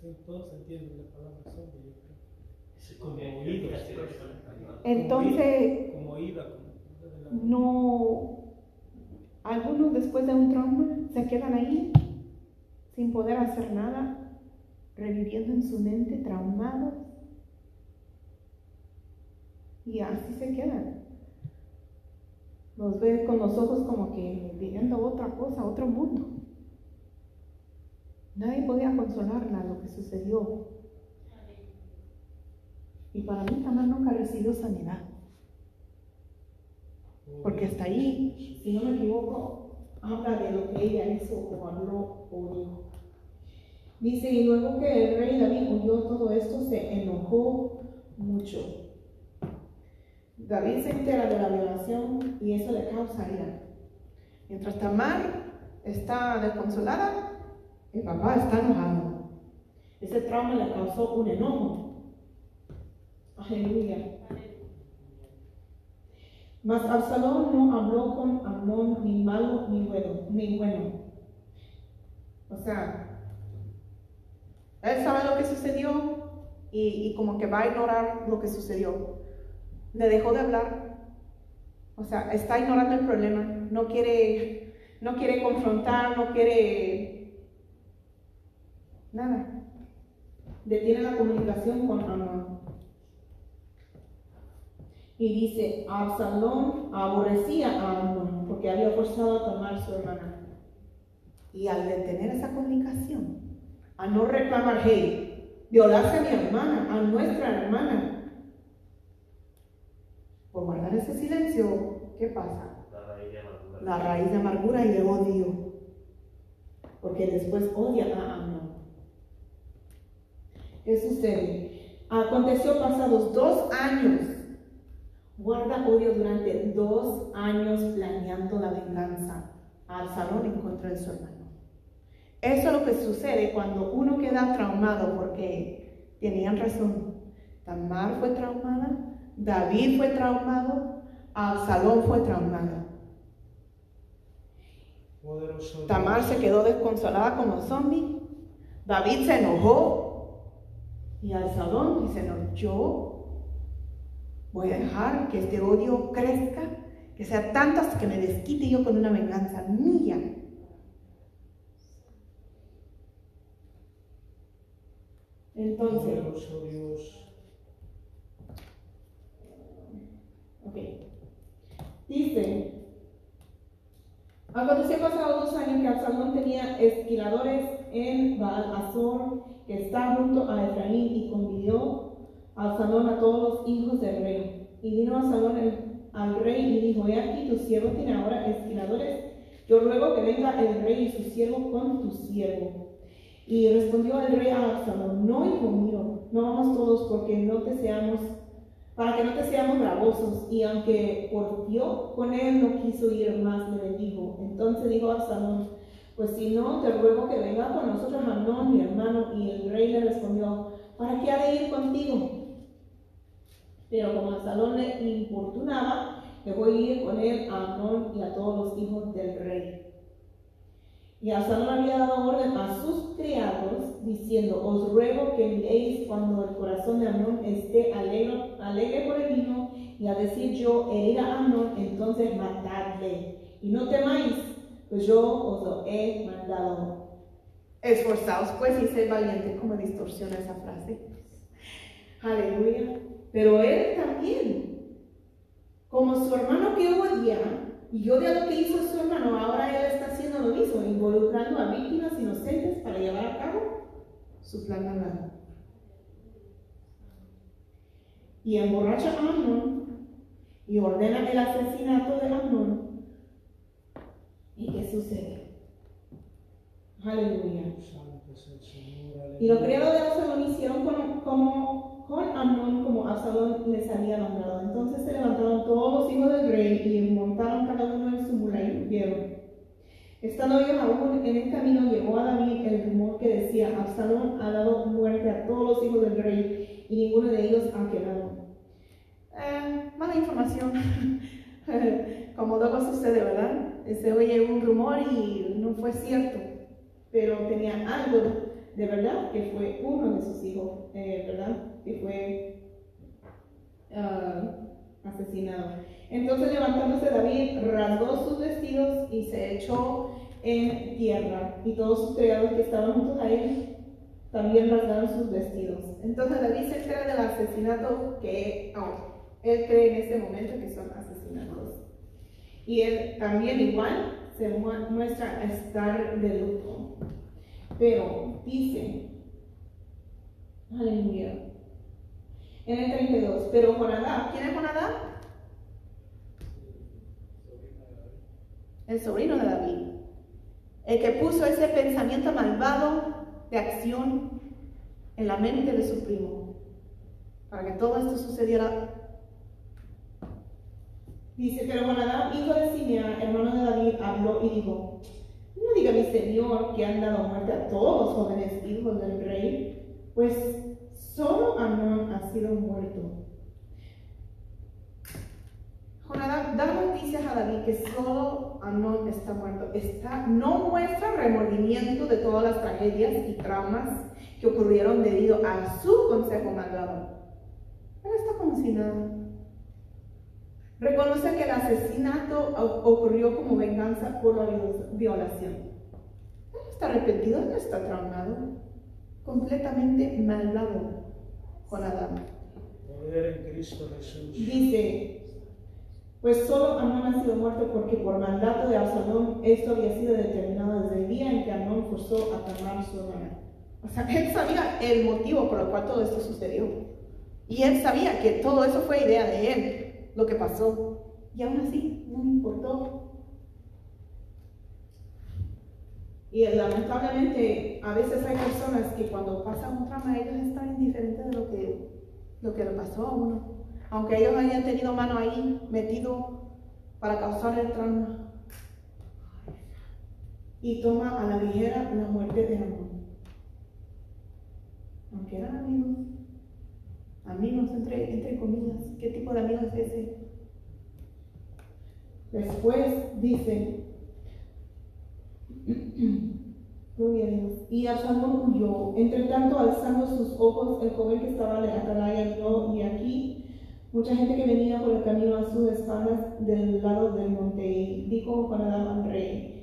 Pues todos entienden la palabra zombie, yo creo. Como entonces, no, algunos después de un trauma se quedan ahí sin poder hacer nada, reviviendo en su mente, traumados. Y así se quedan. Los ves con los ojos como que viviendo otra cosa, otro mundo. Nadie podía consolarla lo que sucedió. Y para mí Tamar nunca recibió sanidad. Porque hasta ahí, si no me equivoco, habla de lo que ella hizo o habló o dijo. Dice, y luego que el rey David oyó todo esto, se enojó mucho. David se entera de la violación y eso le causa ira. Mientras Tamar está desconsolada, el papá está enojado. Ese trauma le causó un enojo. Aleluya. Mas Absalón no habló con Amnón ni malo ni bueno, ni bueno. O sea, él sabe lo que sucedió y, y, como que va a ignorar lo que sucedió. Le dejó de hablar. O sea, está ignorando el problema. No quiere, no quiere confrontar, no quiere nada. Detiene la comunicación con Amnón. Y dice, Absalón aborrecía a Amnon porque había forzado a tomar su hermana. Y al detener esa comunicación, a no reclamar, hey, violaste a mi hermana, a nuestra hermana, por guardar ese silencio, ¿qué pasa? La raíz de amargura, y de odio. Porque después odia a Amnon. ¿Qué sucede? Aconteció pasados dos años Guarda odio durante dos años planeando la venganza al salón en contra de su hermano. Eso es lo que sucede cuando uno queda traumado porque tenían razón. Tamar fue traumada, David fue traumado, Absalón fue traumado. Tamar se quedó desconsolada como zombie, David se enojó y Absalón dice, no, yo Voy a dejar que este odio crezca, que sea tanto hasta que me desquite yo con una venganza mía. Entonces. Dice, aconteció pasados dos años que Absalón tenía esquiladores en Baal Azor, que está junto a Efraín, y convivió Absalón a todos los hijos del rey. Y vino Absalón al rey y dijo, he aquí, tu siervo tiene ahora esquiladores yo ruego que venga el rey y su siervo con tu siervo. Y respondió el rey a Absalón, no, hijo mío, no vamos todos porque no te seamos, para que no te seamos bravosos. Y aunque porfió con él, no quiso ir más, le bendijo. Entonces dijo Absalón, pues si no, te ruego que venga con nosotros Amnón, mi hermano. Y el rey le respondió, ¿para qué ha de ir contigo? Pero como Absalón le importunaba, a ir con él a Amnón y a todos los hijos del rey. Y Absalón había dado orden a sus criados, diciendo, os ruego que miréis cuando el corazón de Amnón esté alegre, alegre por el vino, y a decir yo, herir a Amnón, entonces matadle. Y no temáis, pues yo os lo he mandado. Esforzaos pues y sed valientes, como distorsiona esa frase. Aleluya. Pero él también, como su hermano que odia, y odia lo que hizo su hermano, ahora él está haciendo lo mismo, involucrando a víctimas inocentes para llevar a cabo su plan malvado. Y emborracha a Amnon y ordena el asesinato de Amnon. ¿Y qué sucede? Aleluya. Y los criados de Absalón hicieron como, Amnón como Absalón les había mandado. Entonces se levantaron todos los hijos del rey y montaron cada uno en su mula y huyeron. Estando ellos aún en el camino, llegó a David el rumor que decía, Absalón ha dado muerte a todos los hijos del rey y ninguno de ellos ha quedado. Eh, mala información. Como luego sucede, ¿verdad? Se oye un rumor y no fue cierto, pero tenía algo de verdad que fue uno de sus hijos, eh, ¿verdad? Que fue ah, asesinado. Entonces levantándose David, rasgó sus vestidos y se echó en tierra, y todos sus criados que estaban juntos a él también rasgaron sus vestidos. Entonces David se entera del asesinato que oh, él cree en este momento que son asesinatos. Y él también igual se mu- muestra estar de luto. Pero dice, aleluya, en el 32, pero Jonadab, ¿quién es Jonadab? El sobrino de David, el que puso ese pensamiento malvado de acción en la mente de su primo, para que todo esto sucediera. Dice, pero Jonadab, hijo de Simea, hermano de David, habló y dijo, no diga mi señor que han dado muerte a todos los jóvenes hijos del rey, pues solo Amnón ha sido muerto. Jonadab da noticias a David que solo Amnón está muerto. No muestra remordimiento de todas las tragedias y traumas que ocurrieron debido a su consejo malvado. Él está nada. Reconoce que el asesinato ocurrió como venganza por la viol- violación. Él está arrepentido, no está traumado. Completamente malvado con Adán. Poder en Cristo Jesús. Dice, pues solo Amnón ha sido muerto porque por mandato de Absalón esto había sido determinado desde el día en que Amnón forzó a Tamar su hermana. O sea, él sabía el motivo por el cual todo esto sucedió. Y él sabía que todo eso fue idea de él, lo que pasó. Y aún así, no importó. Y lamentablemente, a veces hay personas que cuando pasa un trauma, ellos están indiferentes de lo que, lo que le pasó a uno aunque ellos hayan tenido mano ahí metido para causar el trauma. Y toma a la ligera la muerte de Amón. Aunque eran amigos. Amigos entre, entre comillas. ¿Qué tipo de amigos es ese? Después dice, Gloria a Dios. Y Absalón huyó. Entre tanto, alzando sus ojos, el joven que estaba de atalaya vio, y aquí mucha gente que venía por el camino a sus espaldas del lado del monte. Dijo Jonadab al rey,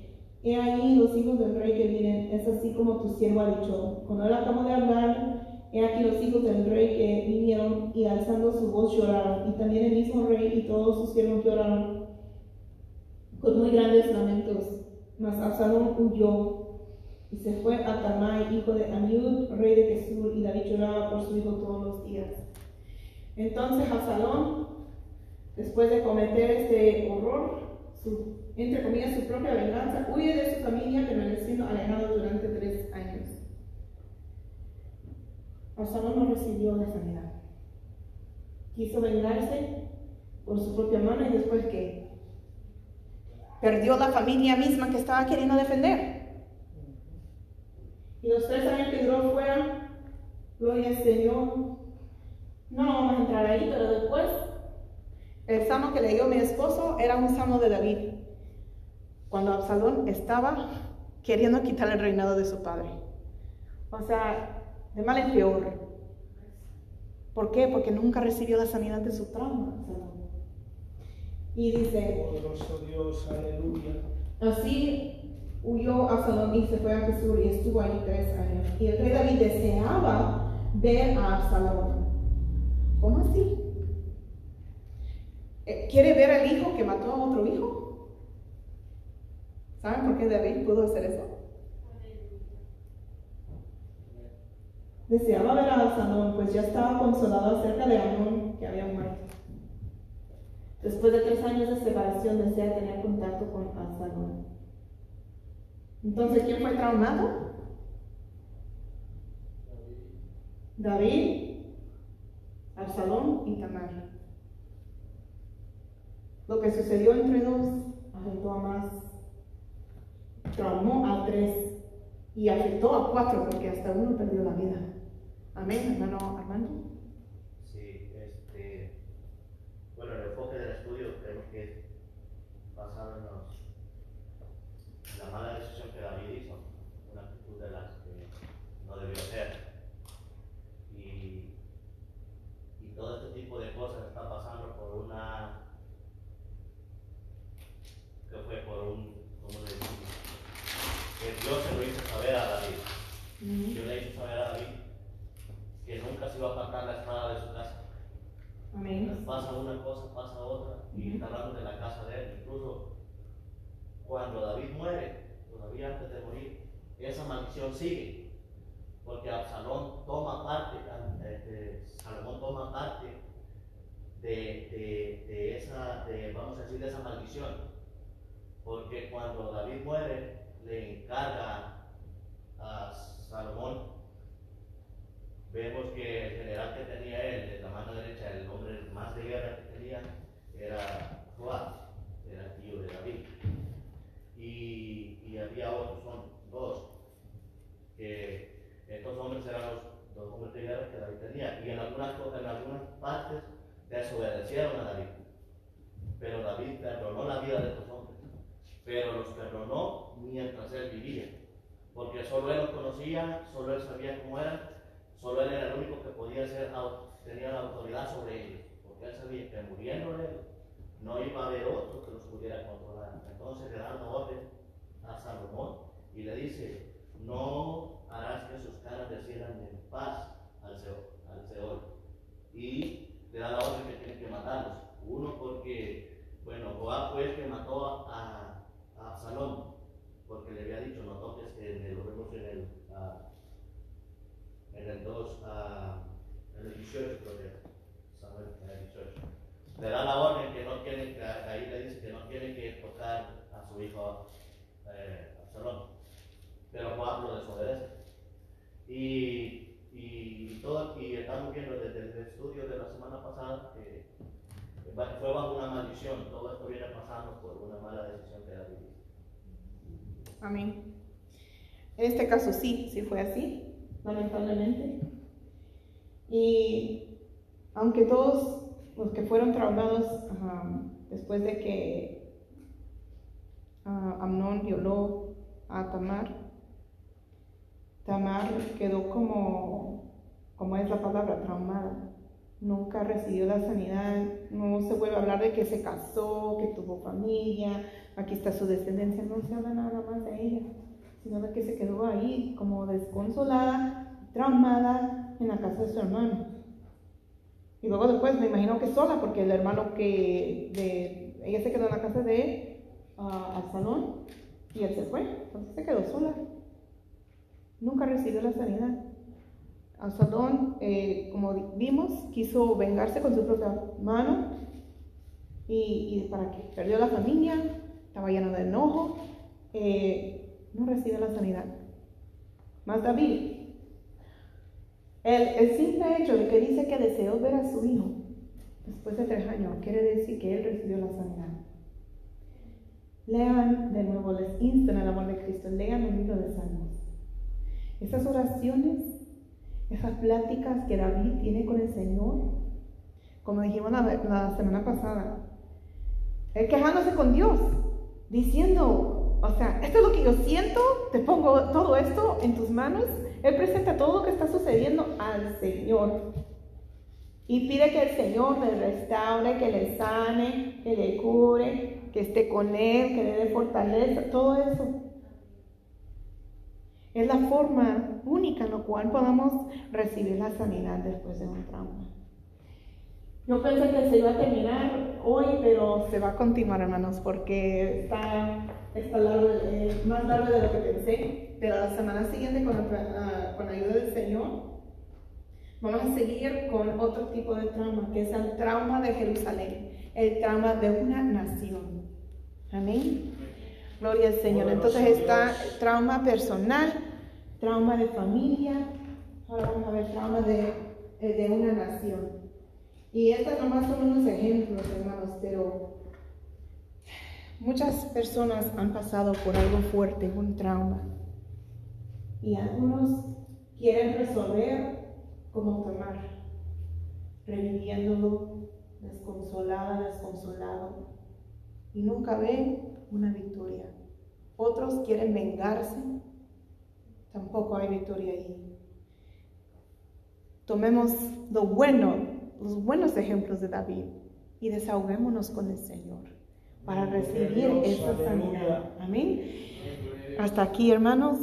He ahí los hijos del rey que vienen, es así como tu siervo ha dicho. Cuando él acabó de hablar, he aquí los hijos del rey que vinieron y alzando su voz lloraron. Y también el mismo rey y todos sus siervos lloraron con muy grandes lamentos. Mas Absalón huyó y se fue a Tamai, hijo de Amiud, rey de Gesur, y David lloraba por su hijo todos los días. Entonces Absalón, después de cometer este horror, su entre comillas, su propia venganza, huye de su familia, permaneciendo alejado durante tres años. Absalón no recibió la sanidad. Quiso vengarse por su propia mano y después que perdió la familia misma que estaba queriendo defender. Y los tres años que duró fuera, gloria al Señor. No vamos a entrar ahí, pero después, el salmo que leyó mi esposo era un salmo de David, cuando Absalón estaba queriendo quitar el reinado de su padre. O sea, de mal en peor. ¿Por qué? Porque nunca recibió la sanidad de su trauma. Y dice, Poderoso Dios, aleluya. así huyó Absalón y se fue a Jesús y estuvo ahí tres años. Y el rey David deseaba ver a Absalón. ¿Cómo así? Eh, ¿Quiere ver al hijo que mató a otro hijo? ¿Saben por qué David pudo hacer eso? Deseaba ver a Absalón, pues ya estaba consolado acerca de Amón que había muerto. Después de tres años de separación, desea tener contacto con Absalón. Entonces, ¿quién fue traumado? David, Absalón y Tamar. Lo que sucedió entre dos afectó a más, traumó a tres y afectó a cuatro porque hasta uno perdió la vida. Amén, hermano Armando. Sí, este, bueno, el del estudio creo que es basado en la mala decisión que David hizo, una actitud de las que no debió hacer. Y, y todo este tipo de cosas está pasando por una, que fue por un, ¿cómo le decimos? Que Dios se lo hizo saber a David. Dios le hizo saber a David que nunca se iba a apartar la espada de su casa. Amén. Pasa una cosa, pasa otra, y está hablando de la casa de él. Incluso cuando David muere, todavía antes de morir, esa maldición sigue. Porque Absalón toma parte, de- Salomón toma parte de, de- de esa, de, vamos a decir, de esa maldición. Porque cuando David muere, le encarga a Salomón vemos que el general que tenía él, de la mano derecha, el hombre más de guerra que tenía, era Joab, era tío de David. Y, y había otros, son dos, que estos hombres eran los dos hombres de guerra que David tenía. Y en algunas, en algunas partes desobedecieron a David. Pero David perdonó la vida de estos hombres. Pero los perdonó mientras él vivía. Porque solo él los conocía, solo él sabía cómo eran Solo él era el único que podía ser, tenía la autoridad sobre ellos, porque él sabía que muriendo él, no iba a haber otro que los pudiera controlar. Entonces le da una orden a Salomón y le dice, no harás que sus caras desciendan en paz al Seol. Al. Y le da la orden que tiene que matarlos. Uno porque, bueno, Joab fue el que mató a, a Absalón, porque le había dicho, no toques, que lo vemos en el... ah, en el 2, ah, en el 18 creo que era. Samuel, en el 18. Le da la orden que no tiene que, ahí le dice que no tiene que tocar a su hijo eh, Absalón. Pero Juan lo desobedece. Y, y, todo, y estamos viendo desde el estudio de la semana pasada que fue bajo una maldición. Todo esto viene pasando por una mala decisión que David hizo. Amén. En este caso sí, sí fue así, lamentablemente. Y aunque todos los que fueron traumados um, después de que uh, Amnón violó a Tamar, Tamar quedó como, como es la palabra, traumada. Nunca recibió la sanidad, no se vuelve a hablar de que se casó, que tuvo familia, aquí está su descendencia, no se habla nada más de ella, sino de que se quedó ahí como desconsolada, traumada en la casa de su hermano. Y luego después me imagino que sola, porque el hermano que de, ella se quedó en la casa de uh, al salón, y él se fue, entonces se quedó sola. Nunca recibió la sanidad. Absalón, eh, como vimos, quiso vengarse con su propia mano y, y para que perdió la familia estaba lleno de enojo, eh, no recibe la sanidad. Más David, el, el simple hecho de que dice que deseó ver a su hijo después de tres años quiere decir que él recibió la sanidad. Lean de nuevo, les insto en el amor de Cristo, lean el libro de Salmos. Esas oraciones, esas pláticas que David tiene con el Señor, como dijimos la, la semana pasada, él quejándose con Dios, diciendo, o sea, esto es lo que yo siento, te pongo todo esto en tus manos. Él presenta todo lo que está sucediendo al Señor. Y pide que el Señor le restaure, que le sane, que le cure, que esté con él, que le dé fortaleza, todo eso. Es la forma única en la cual podamos recibir la sanidad después de un trauma. Yo pensé que se iba a terminar hoy, pero se va a continuar, hermanos, porque está, está largo, eh, más largo de lo que pensé. Pero la semana siguiente, con la, con la ayuda del Señor, vamos a seguir con otro tipo de trauma, que es el trauma de Jerusalén, el trauma de una nación. Amén. Gloria al Señor. Entonces está trauma personal, trauma de familia, ahora vamos a ver trauma de, de una nación. Y estas nomás son unos ejemplos, hermanos, pero muchas personas han pasado por algo fuerte, un trauma. Y algunos quieren resolver como tomar, reviviéndolo, desconsolada, desconsolado, y nunca ven una victoria. Otros quieren vengarse, tampoco hay victoria ahí. Tomemos lo bueno los buenos ejemplos de David y desahoguémonos con el Señor para recibir esta sanidad. Amén. Hasta aquí, hermanos.